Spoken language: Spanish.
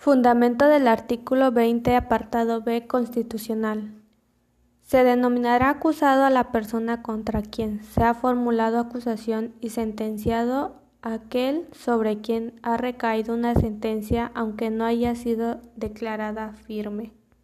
Fundamento del artículo 20, apartado B constitucional. Se denominará acusado a la persona contra quien se ha formulado acusación y sentenciado aquel sobre quien ha recaído una sentencia aunque no haya sido declarada firme.